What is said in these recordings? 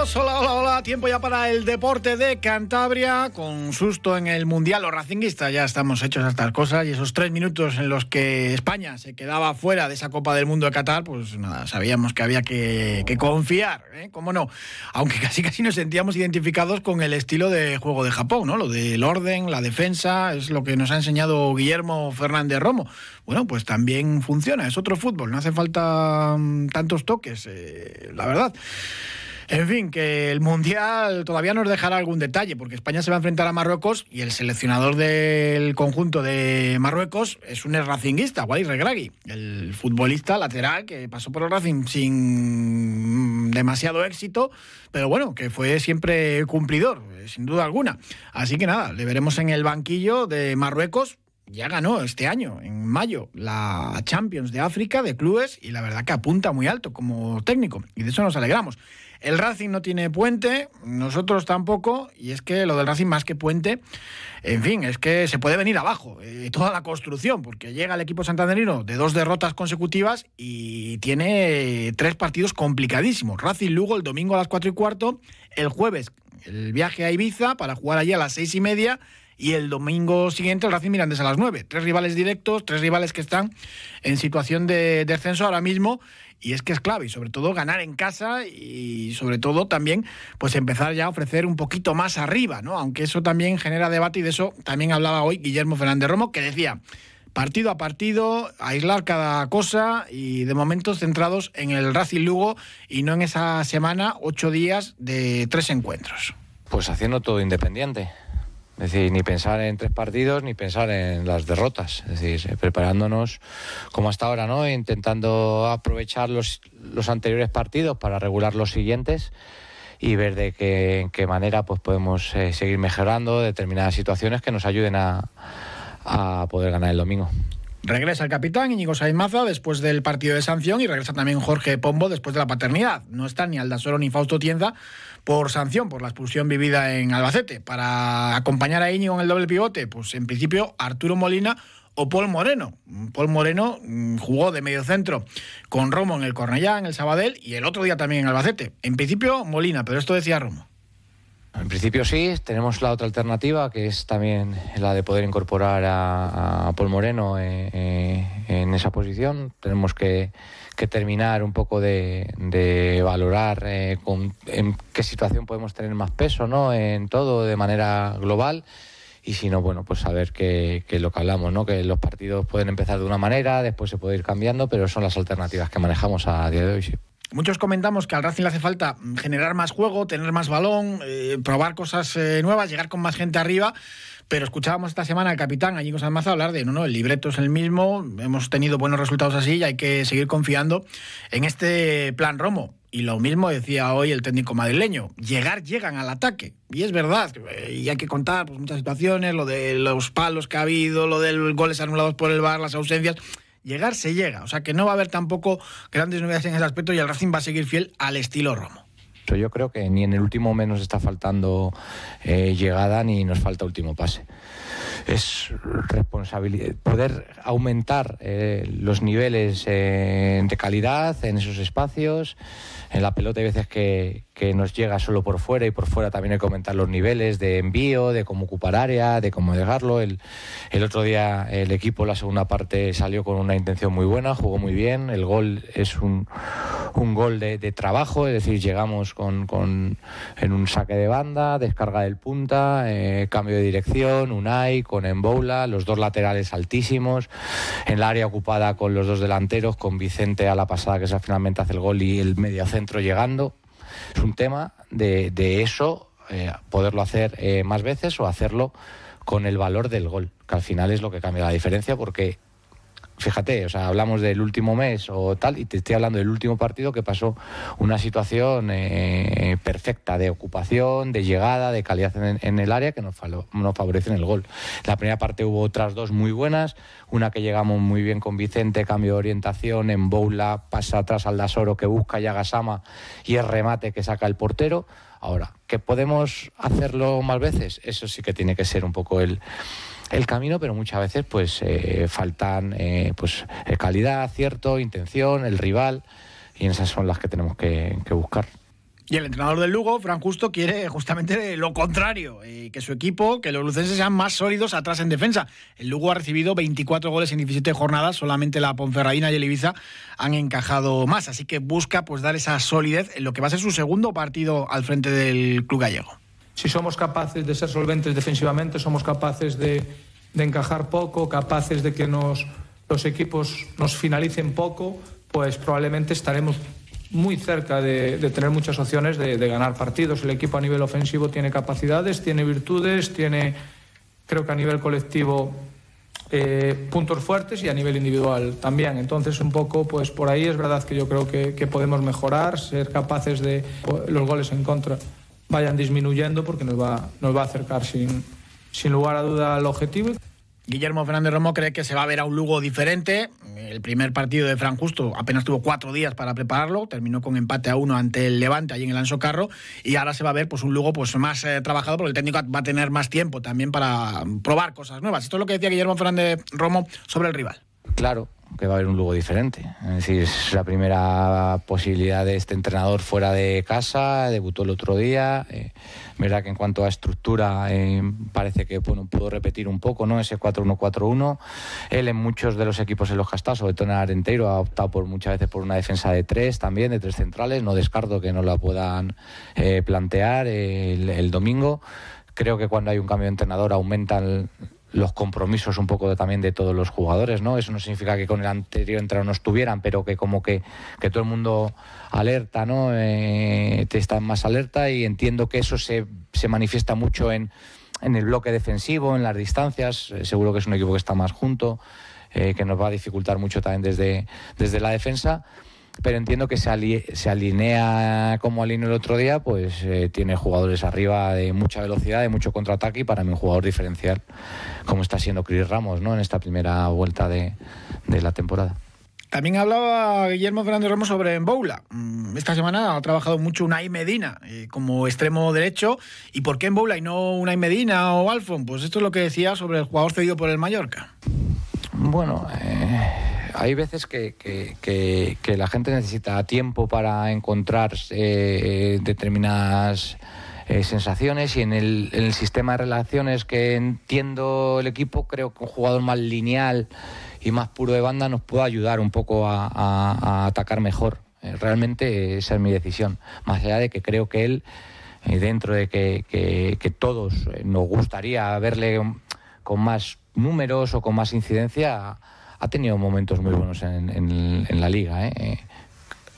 Hola, hola, hola. Tiempo ya para el deporte de Cantabria. Con susto en el Mundial, los racinguistas ya estamos hechos a estas cosas. Y esos tres minutos en los que España se quedaba fuera de esa Copa del Mundo de Qatar, pues nada, sabíamos que había que, confiar, ¿eh? ¿Cómo no? Aunque casi casi nos sentíamos identificados con el estilo de juego de Japón, ¿no? Lo del orden, la defensa, es lo que nos ha enseñado Guillermo Fernández Romo. Bueno, pues también funciona, es otro fútbol, no hace falta mm, tantos toques, eh, la verdad. En fin, que el Mundial todavía nos dejará algún detalle, porque España se va a enfrentar a Marruecos y el seleccionador del conjunto de Marruecos es un racinguista, Wally Regragui, el futbolista lateral que pasó por el Racing sin demasiado éxito, pero bueno, que fue siempre cumplidor, sin duda alguna. Así que nada, le veremos en el banquillo de Marruecos ya ganó este año, en mayo, la Champions de África de clubes y la verdad que apunta muy alto como técnico y de eso nos alegramos. El Racing no tiene puente, nosotros tampoco, y es que lo del Racing más que puente, en fin, es que se puede venir abajo, eh, toda la construcción, porque llega el equipo santanderino de dos derrotas consecutivas y tiene tres partidos complicadísimos. Racing Lugo el domingo a las cuatro y cuarto, el jueves el viaje a Ibiza para jugar allí a las seis y media y el domingo siguiente el Racing Mirandés a las 9. Tres rivales directos, tres rivales que están en situación de descenso ahora mismo y es que es clave y sobre todo ganar en casa y sobre todo también pues empezar ya a ofrecer un poquito más arriba, ¿no? Aunque eso también genera debate y de eso también hablaba hoy Guillermo Fernández Romo que decía partido a partido, aislar cada cosa y de momentos centrados en el Racing Lugo y no en esa semana, ocho días de tres encuentros. Pues haciendo todo independiente. Es decir, ni pensar en tres partidos ni pensar en las derrotas. Es decir, preparándonos como hasta ahora, ¿no? Intentando aprovechar los, los anteriores partidos para regular los siguientes y ver de qué, en qué manera pues podemos eh, seguir mejorando determinadas situaciones que nos ayuden a, a poder ganar el domingo. Regresa el capitán Íñigo Maza después del partido de sanción y regresa también Jorge Pombo después de la paternidad. No están ni Aldasoro ni Fausto Tienza por sanción, por la expulsión vivida en Albacete. Para acompañar a Íñigo en el doble pivote, pues en principio Arturo Molina o Paul Moreno. Paul Moreno mm, jugó de medio centro con Romo en el Cornellá, en el Sabadell y el otro día también en Albacete. En principio Molina, pero esto decía Romo. En principio sí, tenemos la otra alternativa que es también la de poder incorporar a, Paul Moreno eh, eh, en esa posición. Tenemos que, terminar un poco de, valorar eh, en qué situación podemos tener más peso ¿no? en todo de manera global y si no, bueno, pues saber que, que, lo que hablamos, ¿no? que los partidos pueden empezar de una manera, después se puede ir cambiando, pero son las alternativas que manejamos a día de hoy. Sí. Muchos comentamos que al Racing le hace falta generar más juego, tener más balón, eh, probar cosas eh, nuevas, llegar con más gente arriba. Pero escuchábamos esta semana al capitán Añico Sanmaza hablar de no, no, el libreto es el mismo, hemos tenido buenos resultados así y hay que seguir confiando en este plan Romo. Y lo mismo decía hoy el técnico madrileño, llegar llegan al ataque. Y es verdad, y hay que contar pues, muchas situaciones, lo de los palos que ha habido, lo de los goles anulados por el VAR, las ausencias llegar se llega. O sea que no va a haber tampoco grandes novedades en ese aspecto y el Racing va a seguir fiel al estilo Romo. Yo creo que ni en el último mes nos está faltando eh, llegada ni nos falta último pase. Es responsabilidad poder aumentar eh, los niveles eh, de calidad en esos espacios. En la pelota hay veces que, que nos llega solo por fuera y por fuera también hay que aumentar los niveles de envío, de cómo ocupar área, de cómo dejarlo. El, el otro día el equipo, la segunda parte, salió con una intención muy buena, jugó muy bien. El gol es un, un gol de, de, trabajo, es decir, llegamos con, con, en un saque de banda, descarga del punta, eh, cambio de dirección, Unai con Emboula, los dos laterales altísimos, en el área ocupada con los dos delanteros, con Vicente a la pasada que es finalmente hace el gol y el medio centro llegando. Es un tema de, de eso, eh, poderlo hacer eh, más veces o hacerlo con el valor del gol, que al final es lo que cambia la diferencia porque fíjate, o sea, hablamos del último mes o tal, y te estoy hablando del último partido que pasó una situación eh, perfecta de ocupación, de llegada, de calidad en, el área que nos, nos favorece en el gol. La primera parte hubo otras dos muy buenas, una que llegamos muy bien con Vicente, cambio de orientación, en Boula, pasa atrás al Dasoro que busca Yagasama y el remate que saca el portero. Ahora, ¿que podemos hacerlo más veces? Eso sí que tiene que ser un poco el, el camino, pero muchas veces pues eh, faltan eh, pues eh, calidad, acierto, intención, el rival, y esas son las que tenemos que, buscar. Y el entrenador del Lugo, Fran Justo, quiere justamente lo contrario, que su equipo, que los lucenses sean más sólidos atrás en defensa. El Lugo ha recibido 24 goles en 17 jornadas, solamente la Ponferradina y el Ibiza han encajado más, así que busca pues dar esa solidez en lo que va a ser su segundo partido al frente del club gallego si somos capaces de ser solventes defensivamente, somos capaces de, encajar poco, capaces de que nos, los equipos nos finalicen poco, pues probablemente estaremos muy cerca de, tener muchas opciones de, ganar partidos. El equipo a nivel ofensivo tiene capacidades, tiene virtudes, tiene, creo que a nivel colectivo, eh, puntos fuertes y a nivel individual también. Entonces, un poco, pues por ahí es verdad que yo creo que, podemos mejorar, ser capaces de pues, los goles en contra vayan disminuyendo porque nos va, nos va a acercar sin, sin lugar a duda al objetivo. Guillermo Fernández Romo cree que se va a ver a un Lugo diferente. El primer partido de Fran Justo apenas tuvo cuatro días para prepararlo, terminó con empate a uno ante el Levante allí en el Anso Carro y ahora se va a ver pues un Lugo pues más eh, trabajado porque el técnico va a tener más tiempo también para probar cosas nuevas. Esto es lo que decía Guillermo Fernández Romo sobre el rival. Claro, que va a haber un Lugo diferente. Es decir, es la primera posibilidad de este entrenador fuera de casa, debutó el otro día. Eh, verdad que en cuanto a estructura eh, parece que bueno, pudo repetir un poco ¿no? ese 4-1-4-1. Él en muchos de los equipos en los que ha estado, sobre todo en Arenteiro, ha optado por muchas veces por una defensa de tres también, de tres centrales. No descarto que no la puedan eh, plantear el, el domingo. Creo que cuando hay un cambio de entrenador aumentan los compromisos un poco también de todos los jugadores, ¿no? Eso no significa que con el anterior entrenador no estuvieran, pero que como que, que todo el mundo alerta, ¿no? Eh, te está más alerta y entiendo que eso se, se manifiesta mucho en, en, el bloque defensivo, en las distancias. Eh, seguro que es un equipo que está más junto, eh, que nos va a dificultar mucho también desde, desde la defensa pero entiendo que se, se alinea como alineó el otro día, pues eh, tiene jugadores arriba de mucha velocidad, de mucho contraataque y para mí un jugador diferencial, como está siendo Chris Ramos ¿no? en esta primera vuelta de, la temporada. También hablaba Guillermo Fernández Ramos sobre Boula. Mm, esta semana ha trabajado mucho Unai Medina eh, como extremo derecho. ¿Y por qué en Boula y no Unai Medina o Alfon? Pues esto es lo que decía sobre el jugador cedido por el Mallorca. Bueno, eh hay veces que, que, la gente necesita tiempo para encontrar eh, determinadas eh, sensaciones y en el, sistema de relaciones que entiendo el equipo creo que un jugador más lineal y más puro de banda nos puede ayudar un poco a, atacar mejor. Eh, realmente esa es mi decisión. Más allá de que creo que él, dentro de que todos nos gustaría verle con más números o con más incidencia, ha tenido momentos muy buenos en, la liga. ¿eh? ¿eh?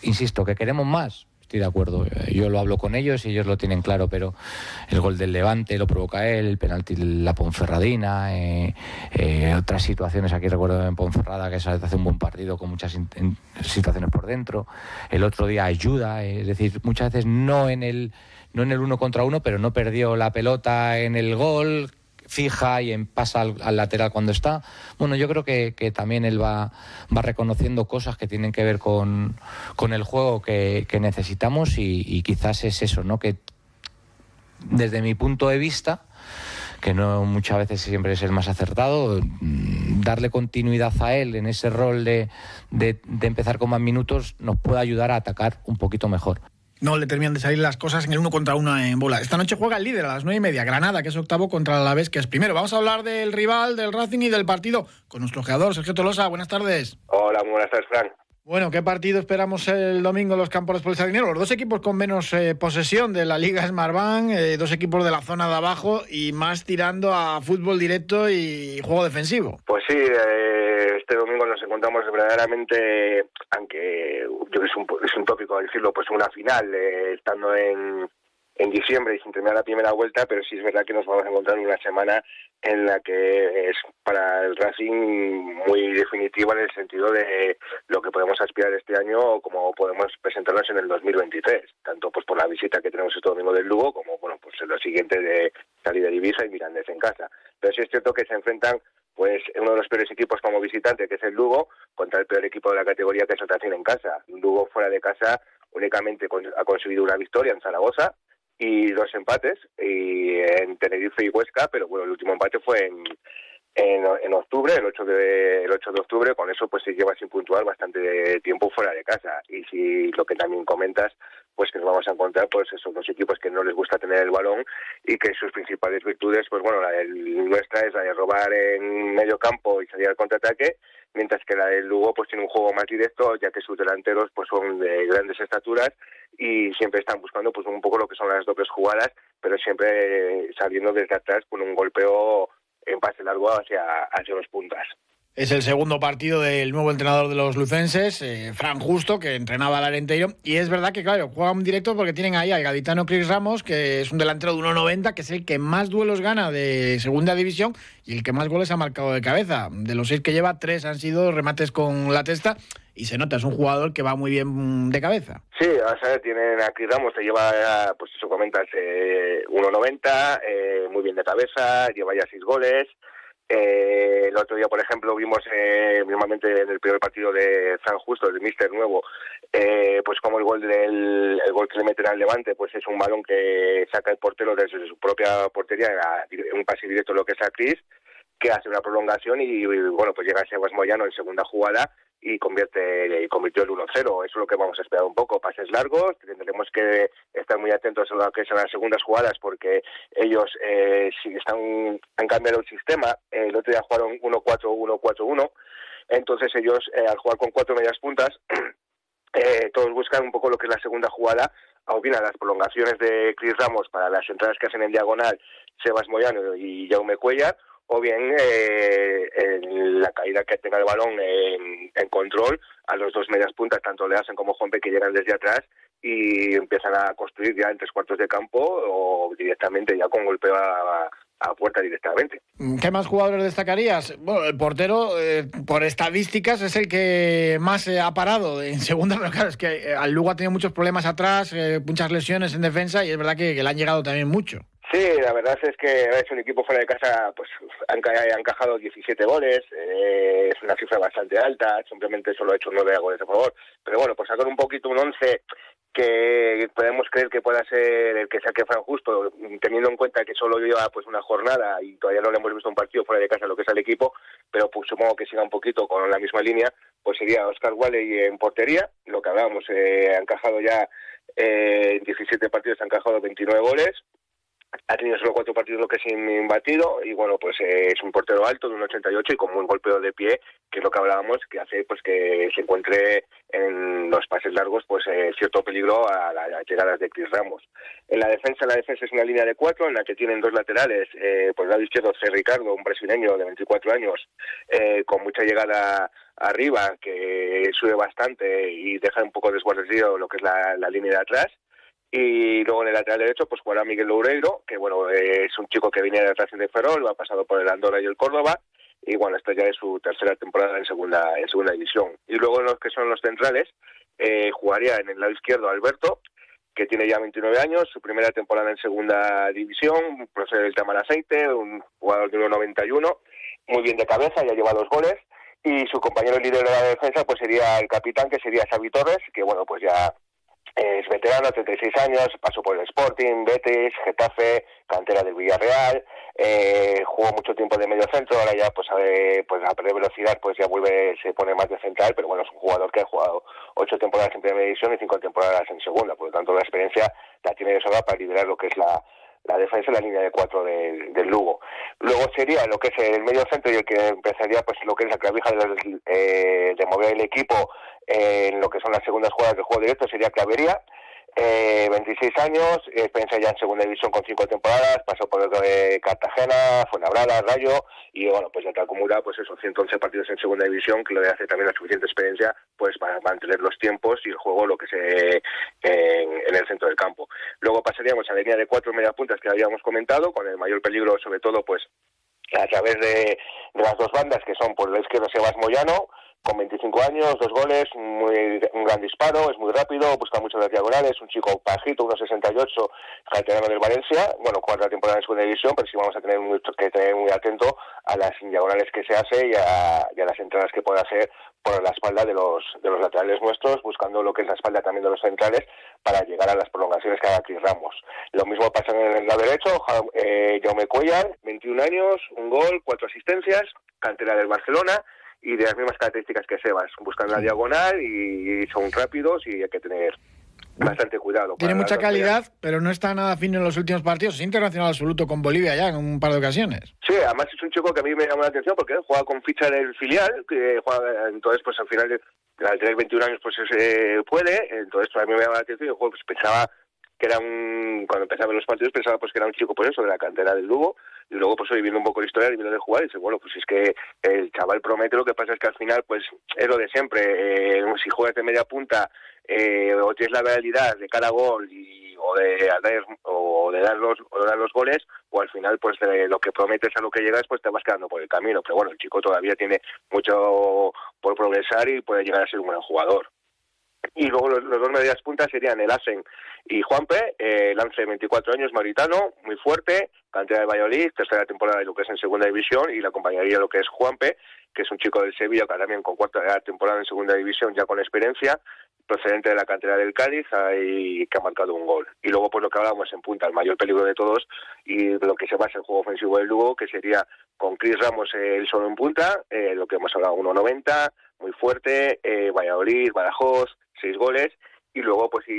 Insisto, que queremos más. Estoy de acuerdo. Yo lo hablo con ellos y ellos lo tienen claro, pero el gol del Levante lo provoca él, el penalti la Ponferradina, eh, eh, otras situaciones. Aquí recuerdo en Ponferrada que se hace un buen partido con muchas situaciones por dentro. El otro día ayuda, es decir, muchas veces no en el no en el uno contra uno, pero no perdió la pelota en el gol, fija y en, pasa al, lateral cuando está. Bueno, yo creo que, también él va, va reconociendo cosas que tienen que ver con, el juego que, necesitamos y, quizás es eso, ¿no? Que desde mi punto de vista, que no muchas veces siempre es el más acertado, mm, darle continuidad a él en ese rol de, de, empezar con más minutos nos puede ayudar a atacar un poquito mejor no le terminan de salir las cosas en el uno contra uno en bola. Esta noche juega el líder a las nueve y media, Granada, que es octavo, contra la vez que es primero. Vamos a hablar del rival, del Racing y del partido con nuestro jugador, Sergio Tolosa. Buenas tardes. Hola, buenas tardes, Frank. Bueno, ¿qué partido esperamos el domingo en los campos de Dinero? Los dos equipos con menos eh, posesión de la Liga Smartbank, eh, dos equipos de la zona de abajo y más tirando a fútbol directo y juego defensivo. Pues sí, eh, este domingo nos encontramos verdaderamente, aunque yo es un, es un tópico decirlo, pues una final, estando en, en diciembre y sin terminar la primera vuelta, pero sí es verdad que nos vamos a encontrar en una semana en la que es para el Racing muy definitiva en el sentido de lo que podemos aspirar este año o como podemos presentarnos en el 2023, tanto pues por la visita que tenemos este domingo del Lugo como bueno pues en lo siguiente de salir de Ibiza y Mirandés en casa. Pero sí es cierto que se enfrentan pues uno de los peores equipos como visitante, que es el Lugo, contra el peor equipo de la categoría, que es el Racing en casa. Un Lugo fuera de casa únicamente ha conseguido una victoria en Zaragoza y dos empates y en Tenerife y Huesca, pero bueno, el último empate fue en, en, octubre, el 8 de el 8 de octubre, con eso pues se lleva sin puntuar bastante tiempo fuera de casa. Y si lo que también comentas pues que nos vamos a encontrar pues esos dos equipos que no les gusta tener el balón y que sus principales virtudes pues bueno la nuestra es la de robar en medio campo y salir al contraataque mientras que la del Lugo pues tiene un juego más directo ya que sus delanteros pues son de grandes estaturas y siempre están buscando pues un poco lo que son las dobles jugadas pero siempre saliendo desde atrás con un golpeo en pase largo hacia, hacia los puntas. Es el segundo partido del nuevo entrenador de los lucenses, eh, Fran Justo, que entrenaba al Arenteiro. Y es verdad que, claro, juegan directo porque tienen ahí al gaditano Chris Ramos, que es un delantero de 1,90, que es el que más duelos gana de segunda división y el que más goles ha marcado de cabeza. De los seis que lleva, tres han sido remates con la testa. Y se nota, es un jugador que va muy bien de cabeza. Sí, ver, tienen a Chris Ramos, te lleva, pues eso comentas, eh, 1,90, eh, muy bien de cabeza, lleva ya seis goles. Eh, el otro día, por ejemplo, vimos eh, mismamente en el primer partido de San Justo, el Mister Nuevo, eh, pues como el gol del el gol que le meten al Levante, pues es un balón que saca el portero desde su propia portería, un pase directo lo que es a Cris, que hace una prolongación y, bueno, pues llega a Sebas Moyano en segunda jugada y convierte y convirtió el 1-0. Eso es lo que vamos a esperar un poco. Pases largos, tendremos que estar muy atentos a lo que son las segundas jugadas porque ellos eh, si están han cambiado el sistema. el otro día jugaron 1-4-1-4-1. Entonces ellos eh, al jugar con cuatro medias puntas eh, todos buscan un poco lo que es la segunda jugada o las prolongaciones de Chris Ramos para las entradas que hacen en diagonal Sebas Moyano y Jaume Cuellar o bien eh, la caída que tenga el balón en, control a los dos medias puntas, tanto le hacen como Juanpe, que llegan desde atrás y empiezan a construir ya en tres cuartos de campo o directamente ya con golpeo a, puerta directamente. ¿Qué más jugadores destacarías? Bueno, el portero, eh, por estadísticas, es el que más ha parado en segunda, pero claro, es que eh, al Lugo ha tenido muchos problemas atrás, muchas lesiones en defensa y es verdad que le han llegado también mucho. Sí, la verdad es que es un equipo fuera de casa, pues han, encajado 17 goles, eh, es una cifra bastante alta, simplemente solo ha hecho 9 goles a favor, pero bueno, pues sacar un poquito un 11 que podemos creer que pueda ser el que saque Fran Justo, teniendo en cuenta que solo lleva pues una jornada y todavía no le hemos visto un partido fuera de casa lo que es el equipo, pero pues supongo que siga un poquito con la misma línea, pues sería Oscar Wally en portería, lo que hablábamos, eh, ha encajado ya eh, en 17 partidos, ha encajado 29 goles, ha tenido solo cuatro partidos lo que es imbatido y bueno pues eh, es un portero alto de un 88 y con un golpeo de pie que es lo que hablábamos que hace pues que se encuentre en los pases largos pues eh, cierto peligro a, las llegadas de Chris Ramos en la defensa la defensa es una línea de cuatro en la que tienen dos laterales eh, por el lado izquierdo C. Ricardo un brasileño de 24 años con mucha llegada arriba que sube bastante y deja un poco desguarnecido lo que es la línea de atrás y luego en el lateral derecho pues jugará Miguel Loureiro, que bueno, es un chico que viene de Racing de Ferrol, ha pasado por el Andorra y el Córdoba, y bueno, esta ya es su tercera temporada en segunda, en segunda división. Y luego en los que son los centrales, eh, jugaría en el lado izquierdo Alberto, que tiene ya 29 años, su primera temporada en segunda división, procede del Tamar Aceite, un jugador de 1.91, muy bien de cabeza, ya lleva dos goles, y su compañero líder de la defensa pues sería el capitán, que sería Xavi Torres, que bueno, pues ya es veterano, 36 años, pasó por el Sporting, Betis, Getafe, cantera del Villarreal, eh, jugó mucho tiempo de medio centro, ahora ya pues a, pues a perder velocidad pues ya vuelve, se pone más de central, pero bueno, es un jugador que ha jugado ocho temporadas en primera división y cinco temporadas en segunda, por lo tanto la experiencia la tiene de sobra para liderar lo que es la, la defensa en la línea de cuatro del, del Lugo. Luego sería lo que es el medio centro y el que empezaría pues lo que es la clavija de, eh, de mover el equipo en lo que son las segundas jugadas de juego directo sería Clavería. Eh, 26 años, experiencia ya en segunda división con cinco temporadas, pasó por eh, Cartagena, Fuenlabrada, Rayo, y bueno, pues ya te acumula pues esos 111 partidos en segunda división, que le hace también la suficiente experiencia pues para mantener los tiempos y el juego lo que se en, el centro del campo. Luego pasaríamos a la línea de cuatro media puntas que habíamos comentado, con el mayor peligro sobre todo pues a través de, las dos bandas que son por la izquierda Sebas Moyano, con 25 años, dos goles, muy, un gran disparo, es muy rápido, busca mucho las diagonales, un chico bajito, 1,68, canterano del Valencia, bueno, cuarta temporada en segunda división, pero sí vamos a tener que tener muy atento a las diagonales que se hace y a, las entradas que puede hacer por la espalda de los, de los laterales nuestros, buscando lo que es la espalda también de los centrales para llegar a las prolongaciones que haga Chris Ramos. Lo mismo pasa en el lado derecho, eh, Jaume Cuellar, 21 años, un gol, cuatro asistencias, cantera del Barcelona, y de las mismas características que Sebas, buscan la diagonal y, son rápidos y hay que tener bastante cuidado. Tiene mucha calidad, pero no está nada fino en los últimos partidos. Es internacional absoluto con Bolivia ya en un par de ocasiones. Sí, además es un chico que a mí me llama la atención porque juega con ficha del filial, que juega, entonces pues al final al tener 21 años pues se puede, entonces pues, a mí me llama la atención y pues, pensaba que era un, cuando empezaba los partidos pensaba pues que era un chico pues eso, de la cantera del Lugo, y luego pues hoy viendo un poco la historia y viendo de jugar y dice, bueno, pues es que el chaval promete, lo que pasa es que al final pues es lo de siempre, eh, si juegas de media punta eh, o tienes la realidad de cada gol y, o de o de dar los o de dar los goles o al final pues de lo que prometes a lo que llegas pues te vas quedando por el camino pero bueno el chico todavía tiene mucho por progresar y puede llegar a ser un buen jugador y luego los, dos medias puntas serían el Asen y Juanpe, eh, Lance 24 años, maritano, muy fuerte, cantidad de Valladolid, tercera temporada de lo que es en segunda división y la acompañaría lo que es Juanpe, que es un chico del Sevilla, que también con cuarta temporada en segunda división ya con experiencia, procedente de la cantera del Cádiz y que ha marcado un gol. Y luego pues lo que hablábamos en punta, el mayor peligro de todos y lo que se basa el juego ofensivo del Lugo, que sería con Chris Ramos el solo en punta, eh, lo que hemos hablado 1.90, muy fuerte, eh, Valladolid, Badajoz, seis goles y luego pues si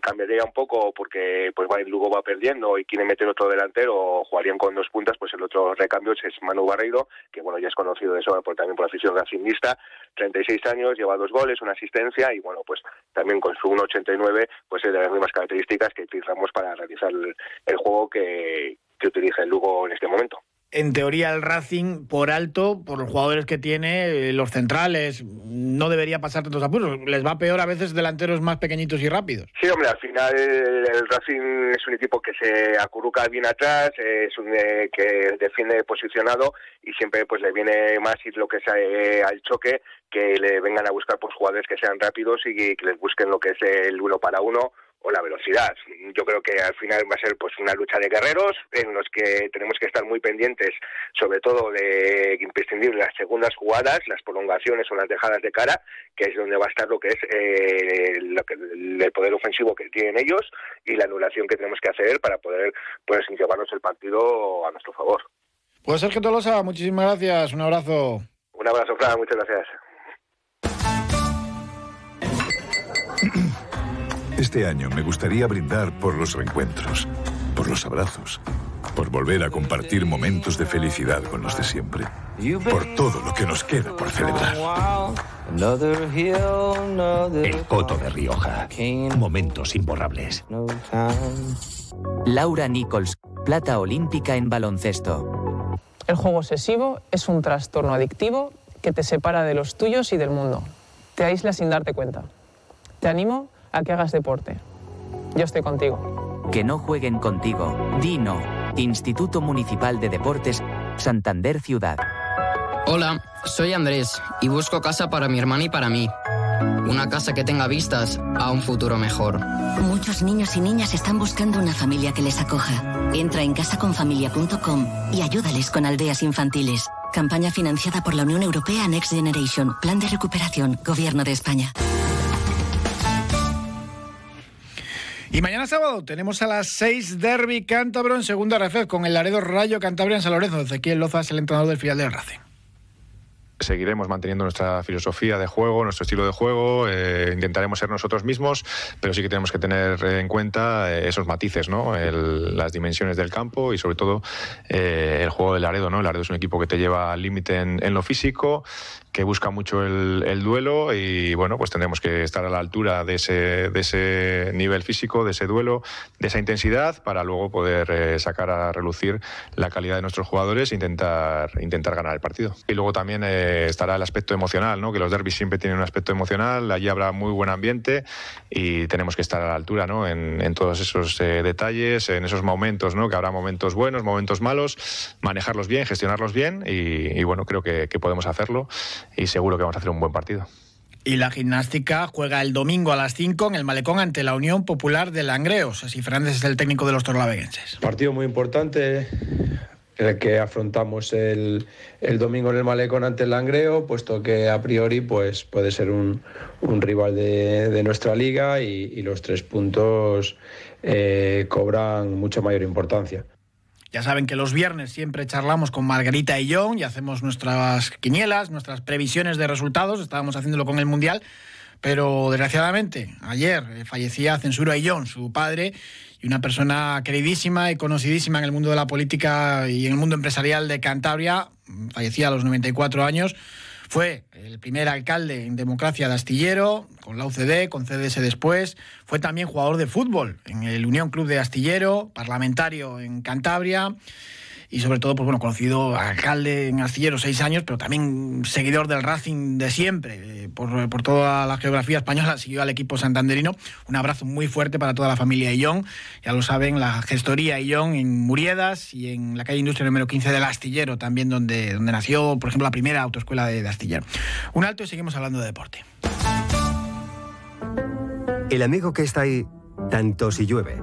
cambiaría un poco porque pues Lugo va perdiendo y quiere meter otro delantero jugarían con dos puntas pues el otro recambio es Manu Barreiro que bueno ya es conocido de eso por, también por la afición racingista. 36 años lleva dos goles una asistencia y bueno pues también con su 1.89 pues es de las mismas características que utilizamos para realizar el, juego que, que utiliza el Lugo en este momento en teoría el Racing por alto, por los jugadores que tiene, eh, los centrales, no debería pasar tantos apuros. Les va peor a veces delanteros más pequeñitos y rápidos. Sí, hombre, al final el, Racing es un equipo que se acurruca bien atrás, es un eh, que defiende posicionado y siempre pues le viene más ir lo que sea eh, al choque que le vengan a buscar pues jugadores que sean rápidos y que les busquen lo que es el uno para uno o la velocidad. Yo creo que al final va a ser pues una lucha de guerreros en los que tenemos que estar muy pendientes, sobre todo de imprescindible las segundas jugadas, las prolongaciones o las dejadas de cara, que es donde va a estar lo que es eh, el poder ofensivo que tienen ellos y la anulación que tenemos que hacer para poder pues llevarnos el partido a nuestro favor. Pues Sergio Tolosa, muchísimas gracias, un abrazo. Un abrazo, Fran, muchas gracias. Este año me gustaría brindar por los reencuentros, por los abrazos, por volver a compartir momentos de felicidad con los de siempre, por todo lo que nos queda por celebrar. El Coto de Rioja. Momentos imborrables. Laura Nichols, plata olímpica en baloncesto. El juego obsesivo es un trastorno adictivo que te separa de los tuyos y del mundo. Te aísla sin darte cuenta. Te animo a que hagas deporte. Yo estoy contigo. Que no jueguen contigo. Dino, Instituto Municipal de Deportes, Santander Ciudad. Hola, soy Andrés y busco casa para mi hermana y para mí. Una casa que tenga vistas a un futuro mejor. Muchos niños y niñas están buscando una familia que les acoja. Entra en casaconfamilia.com y ayúdales con aldeas infantiles. Campaña financiada por la Unión Europea Next Generation. Plan de recuperación. Gobierno de España. Y mañana sábado tenemos a las 6 Derby Cántabro en segunda red con el Laredo Rayo Cantabria en San Lorenzo. Ezequiel Loza es el entrenador del filial del Racing seguiremos manteniendo nuestra filosofía de juego, nuestro estilo de juego, eh, intentaremos ser nosotros mismos, pero sí que tenemos que tener en cuenta eh, esos matices, ¿no? las dimensiones del campo y sobre todo eh, el juego del Laredo. ¿no? El Laredo es un equipo que te lleva al límite en, lo físico, que busca mucho el, duelo y bueno, pues tendremos que estar a la altura de ese, de ese nivel físico, de ese duelo, de esa intensidad para luego poder eh, sacar a relucir la calidad de nuestros jugadores e intentar, intentar ganar el partido. Y luego también eh, estará el aspecto emocional, ¿no? que los derbis siempre tienen un aspecto emocional, allí habrá muy buen ambiente y tenemos que estar a la altura ¿no? en, en todos esos eh, detalles, en esos momentos, ¿no? que habrá momentos buenos, momentos malos, manejarlos bien, gestionarlos bien y, bueno, creo que, que podemos hacerlo y seguro que vamos a hacer un buen partido. Y la gimnástica juega el domingo a las 5 en el Malecón ante la Unión Popular de Langreos. Así Fernández es el técnico de los torlaveguenses. Partido muy importante el que afrontamos el, el, domingo en el Malecón ante el Langreo, puesto que a priori pues, puede ser un, un rival de, de, nuestra liga y, los tres puntos eh, cobran mucha mayor importancia. Ya saben que los viernes siempre charlamos con Margarita y John y hacemos nuestras quinielas, nuestras previsiones de resultados. Estábamos haciéndolo con el Mundial, pero desgraciadamente ayer eh, fallecía Censura John, su padre, y una persona queridísima y conocidísima en el mundo de la política y en el mundo empresarial de Cantabria. Fallecía a los 94 años. Fue el primer alcalde en democracia de Astillero, con la UCD, con CDS después. Fue también jugador de fútbol en el Unión Club de Astillero, parlamentario en Cantabria y sobre todo, pues bueno, conocido alcalde en Astillero seis años, pero también seguidor del Racing de siempre, eh, por, por, toda la geografía española, siguió al equipo santanderino. Un abrazo muy fuerte para toda la familia Illón, ya lo saben, la gestoría Illón en Muriedas y en la calle Industria número 15 del Astillero, también donde, donde nació, por ejemplo, la primera autoescuela de, de Astillero. Un alto y seguimos hablando de deporte. El amigo que está ahí, tanto si llueve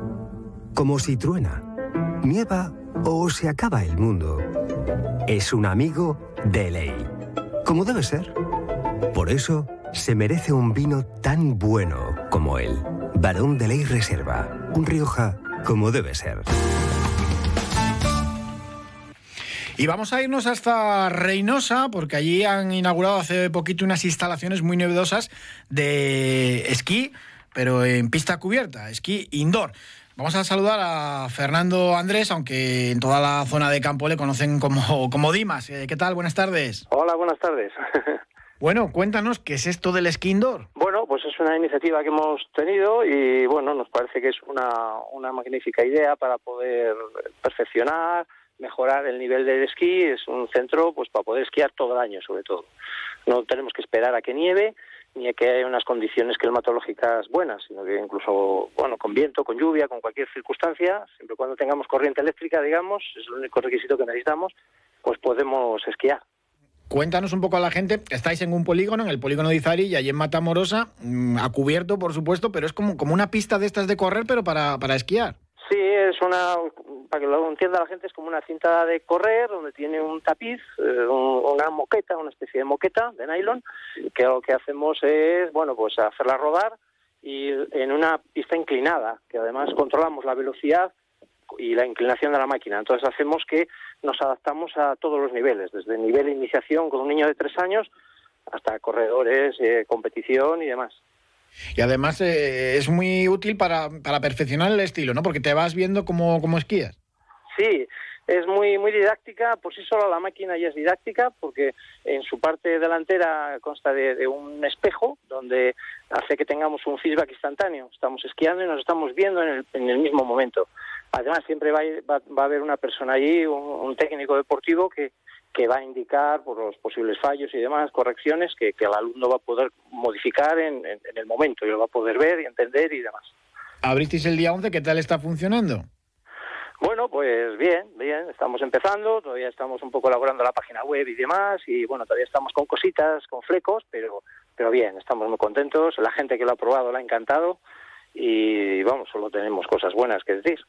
como si truena, nieva o se acaba el mundo, es un amigo de ley. Como debe ser. Por eso se merece un vino tan bueno como él. Barón de Ley Reserva. Un Rioja como debe ser. Y vamos a irnos hasta Reynosa, porque allí han inaugurado hace poquito unas instalaciones muy novedosas de esquí, pero en pista cubierta, esquí indoor. Vamos a saludar a Fernando Andrés, aunque en toda la zona de campo le conocen como, como Dimas. Eh, ¿Qué tal? Buenas tardes. Hola, buenas tardes. Bueno, cuéntanos, ¿qué es esto del esquí indoor? Bueno, pues es una iniciativa que hemos tenido y bueno, nos parece que es una, una magnífica idea para poder perfeccionar, mejorar el nivel del esquí. Es un centro pues para poder esquiar todo el año, sobre todo. No tenemos que esperar a que nieve ni que haya unas condiciones climatológicas buenas, sino que incluso, bueno, con viento, con lluvia, con cualquier circunstancia, siempre cuando tengamos corriente eléctrica, digamos, es el único requisito que necesitamos, pues podemos esquiar. Cuéntanos un poco a la gente, estáis en un polígono, en el polígono de Izari y allí en Matamorosa, a cubierto, por supuesto, pero es como, como una pista de estas de correr, pero para, para esquiar. Sí, es una, para que lo entienda la gente, es como una cinta de correr donde tiene un tapiz, eh, una moqueta, una especie de moqueta de nylon, que lo que hacemos es, bueno, pues hacerla rodar y en una pista inclinada, que además controlamos la velocidad y la inclinación de la máquina. Entonces hacemos que nos adaptamos a todos los niveles, desde el nivel de iniciación con un niño de tres años hasta corredores, eh, competición y demás. Y además eh, es muy útil para, para perfeccionar el estilo, ¿no? Porque te vas viendo cómo, cómo esquías. Sí, es muy muy didáctica, por sí sola la máquina ya es didáctica porque en su parte delantera consta de, un espejo donde hace que tengamos un feedback instantáneo. Estamos esquiando y nos estamos viendo en el, en el mismo momento. Además, siempre va, va, va, a haber una persona allí, un técnico deportivo que, que va a indicar por los posibles fallos y demás, correcciones que, que el alumno va a poder modificar en, en, en, el momento y lo va a poder ver y entender y demás. Abristeis el día 11, ¿qué tal está funcionando? Bueno, pues bien, bien, estamos empezando, todavía estamos un poco elaborando la página web y demás, y bueno, todavía estamos con cositas, con flecos, pero, pero bien, estamos muy contentos, la gente que lo ha probado lo ha encantado, y vamos, solo tenemos cosas buenas que decir.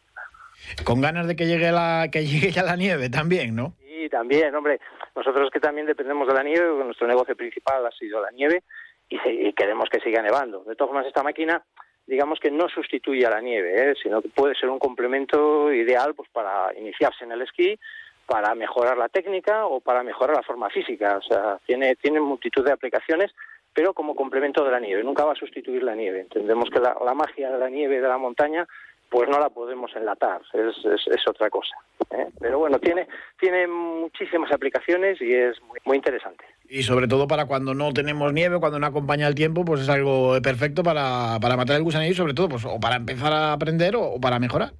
Con ganas de que llegue la, que llegue ya la nieve también, ¿no? También, hombre, nosotros que también dependemos de la nieve, nuestro negocio principal ha sido la nieve, y, se, y queremos que siga nevando. De todas formas, esta máquina digamos que no sustituye a la nieve, ¿eh? sino que puede ser un complemento ideal pues para iniciarse en el esquí, para mejorar la técnica o para mejorar la forma física. O sea, tiene, tiene multitud de aplicaciones, pero como complemento de la nieve. Nunca va a sustituir la nieve. Entendemos que la, la magia de la nieve de la montaña pues no la podemos enlatar, es, es, otra cosa. ¿eh? Pero bueno, tiene, tiene muchísimas aplicaciones y es muy, muy, interesante. Y sobre todo para cuando no tenemos nieve, cuando no acompaña el tiempo, pues es algo perfecto para, para matar el gusanillo sobre todo pues o para empezar a aprender o, para mejorar.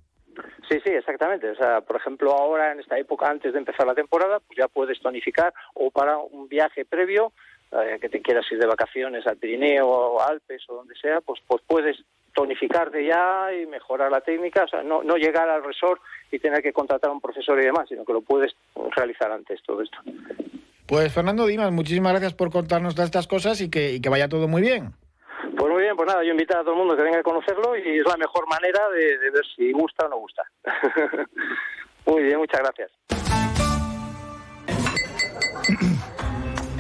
Sí, sí, exactamente. O sea, por ejemplo, ahora en esta época, antes de empezar la temporada, pues ya puedes tonificar o para un viaje previo, eh, que te quieras ir de vacaciones al Pirineo o Alpes o donde sea, pues, pues puedes tonificarte ya y mejorar la técnica, o sea, no, no llegar al resort y tener que contratar a un profesor y demás, sino que lo puedes realizar antes todo esto. Pues Fernando Dimas, muchísimas gracias por contarnos todas estas cosas y que, que vaya todo muy bien. Pues muy bien, pues nada, yo invito a todo el mundo que venga a conocerlo y es la mejor manera de, de ver si gusta o no gusta. muy bien, muchas gracias.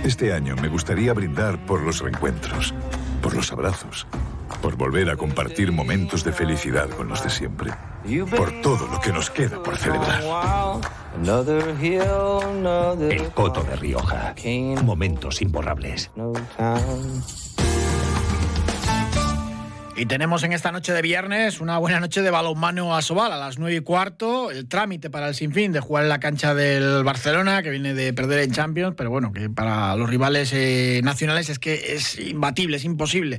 Este año me gustaría brindar por los reencuentros, por los abrazos por volver a compartir momentos de felicidad con los de siempre, por todo lo que nos queda por celebrar. El Coto de Rioja. Momentos imborrables. Y tenemos en esta noche de viernes una buena noche de balonmano a Sobal a las nueve y cuarto. El trámite para el sinfín de jugar en la cancha del Barcelona, que viene de perder en Champions, pero bueno, que para los rivales eh, nacionales es que es imbatible, es imposible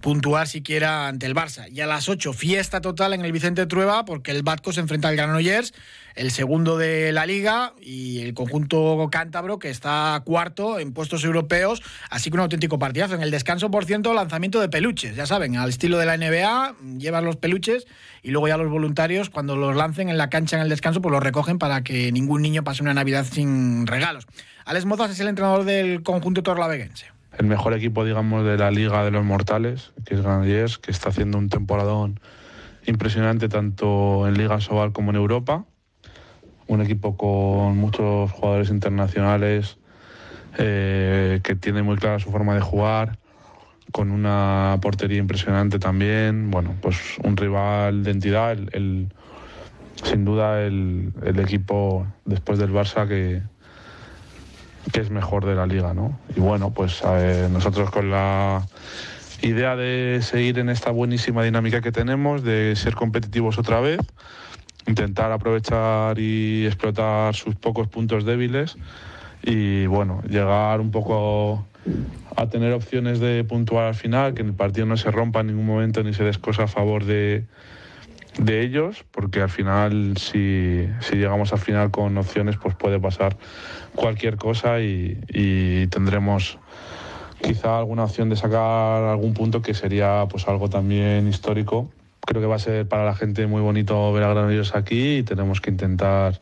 puntuar siquiera ante el Barça. Y a las ocho, fiesta total en el Vicente Trueba, porque el Batco se enfrenta al Granollers el segundo de la liga y el conjunto cántabro que está cuarto en puestos europeos, así que un auténtico partidazo. En el descanso, por ciento, lanzamiento de peluches, ya saben, al estilo de la NBA, llevan los peluches y luego ya los voluntarios, cuando los lancen en la cancha en el descanso, pues los recogen para que ningún niño pase una Navidad sin regalos. Alex Mozas es el entrenador del conjunto torlaveguense el mejor equipo, digamos, de la Liga de los Mortales, que es Granollers, que está haciendo un temporadón impresionante tanto en Liga Sobal como en Europa un equipo con muchos jugadores internacionales eh, que tiene muy clara su forma de jugar, con una portería impresionante también. Bueno, pues un rival de entidad, el, sin duda el, equipo después del Barça que, que es mejor de la liga, ¿no? Y bueno, pues nosotros con la idea de seguir en esta buenísima dinámica que tenemos, de ser competitivos otra vez intentar aprovechar y explotar sus pocos puntos débiles y bueno, llegar un poco a tener opciones de puntuar al final, que el partido no se rompa en ningún momento ni se descosa a favor de, de ellos, porque al final si, si, llegamos al final con opciones pues puede pasar cualquier cosa y, y, tendremos quizá alguna opción de sacar algún punto que sería pues algo también histórico creo que va a ser para la gente muy bonito ver a Granollers aquí y tenemos que intentar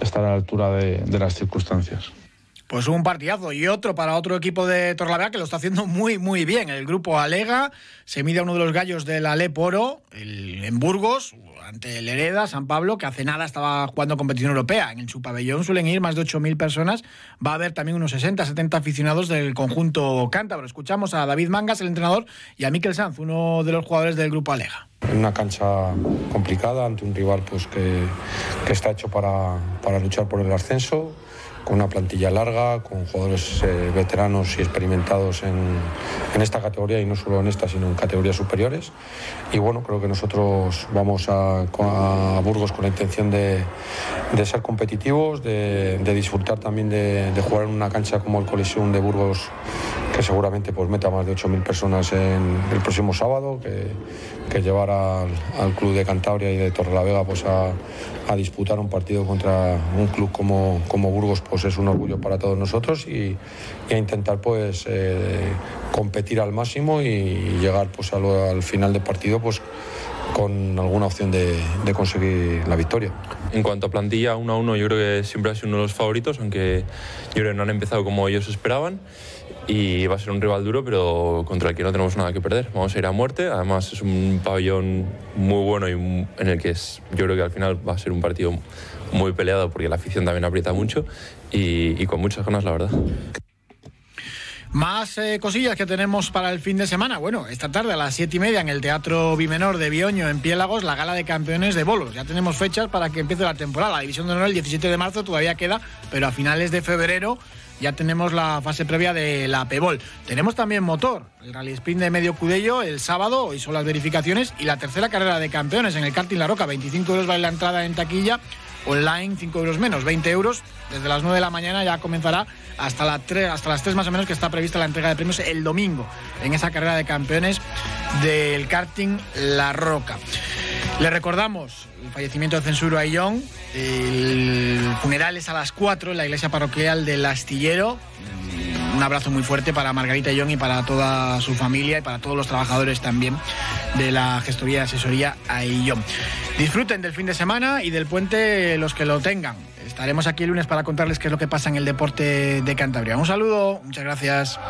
estar a la altura de, las circunstancias. Pues un partidazo y otro para otro equipo de Torlavega que lo está haciendo muy, muy bien. El grupo Alega se mide a uno de los gallos del Alep Oro, el, en Burgos, ante el Hereda, San Pablo, que hace nada estaba jugando competición europea. En su pabellón suelen ir más de 8.000 personas. Va a haber también unos 60, 70 aficionados del conjunto cántabro. Escuchamos a David Mangas, el entrenador, y a Miquel Sanz, uno de los jugadores del grupo Alega. En una cancha complicada, ante un rival pues, que, que está hecho para, para luchar por el ascenso con una plantilla larga, con jugadores eh, veteranos y experimentados en, en, esta categoría y no solo en esta, sino en categorías superiores. Y bueno, creo que nosotros vamos a, Burgos con la intención de, de ser competitivos, de, de disfrutar también de, jugar en una cancha como el Coliseum de Burgos, que seguramente pues, meta más de 8.000 personas el próximo sábado, que, que llevar al, al, club de Cantabria y de Torrelavega pues, a, a disputar un partido contra un club como, como Burgos pues es un orgullo para todos nosotros y, a intentar pues eh, competir al máximo y llegar pues al, al final del partido pues con alguna opción de, conseguir la victoria. En cuanto a plantilla 1 a 1 yo creo que siempre ha sido uno de los favoritos, aunque yo creo no han empezado como ellos esperaban y va a ser un rival duro, pero contra el que no tenemos nada que perder. Vamos a ir a muerte. Además, es un pabellón muy bueno y en el que es, yo creo que al final va a ser un partido muy peleado porque la afición también aprieta mucho y, con muchas ganas, la verdad. Más eh, cosillas que tenemos para el fin de semana. Bueno, esta tarde a las siete y media en el Teatro Bimenor de Bioño, en Piélagos, la gala de campeones de bolos. Ya tenemos fechas para que empiece la temporada. La división de honor el 17 de marzo todavía queda, pero a finales de febrero ya tenemos la fase previa de la Pebol. Tenemos también motor, el Rally Sprint de Medio Cudello el sábado, hoy son las verificaciones, y la tercera carrera de campeones en el karting La Roca, 25 euros vale la entrada en taquilla, online 5 euros menos, 20 euros, desde las 9 de la mañana ya comenzará hasta, la 3, hasta las 3 más o menos que está prevista la entrega de premios el domingo en esa carrera de campeones del karting La Roca. Le recordamos el fallecimiento de Censuro Ayllón, el funeral es a las 4 en la iglesia parroquial del Astillero. Un abrazo muy fuerte para Margarita Ayllón y para toda su familia y para todos los trabajadores también de la gestoría y asesoría Ayllón. Disfruten del fin de semana y del puente los que lo tengan. Estaremos aquí el lunes para contarles qué es lo que pasa en el deporte de Cantabria. Un saludo, muchas gracias.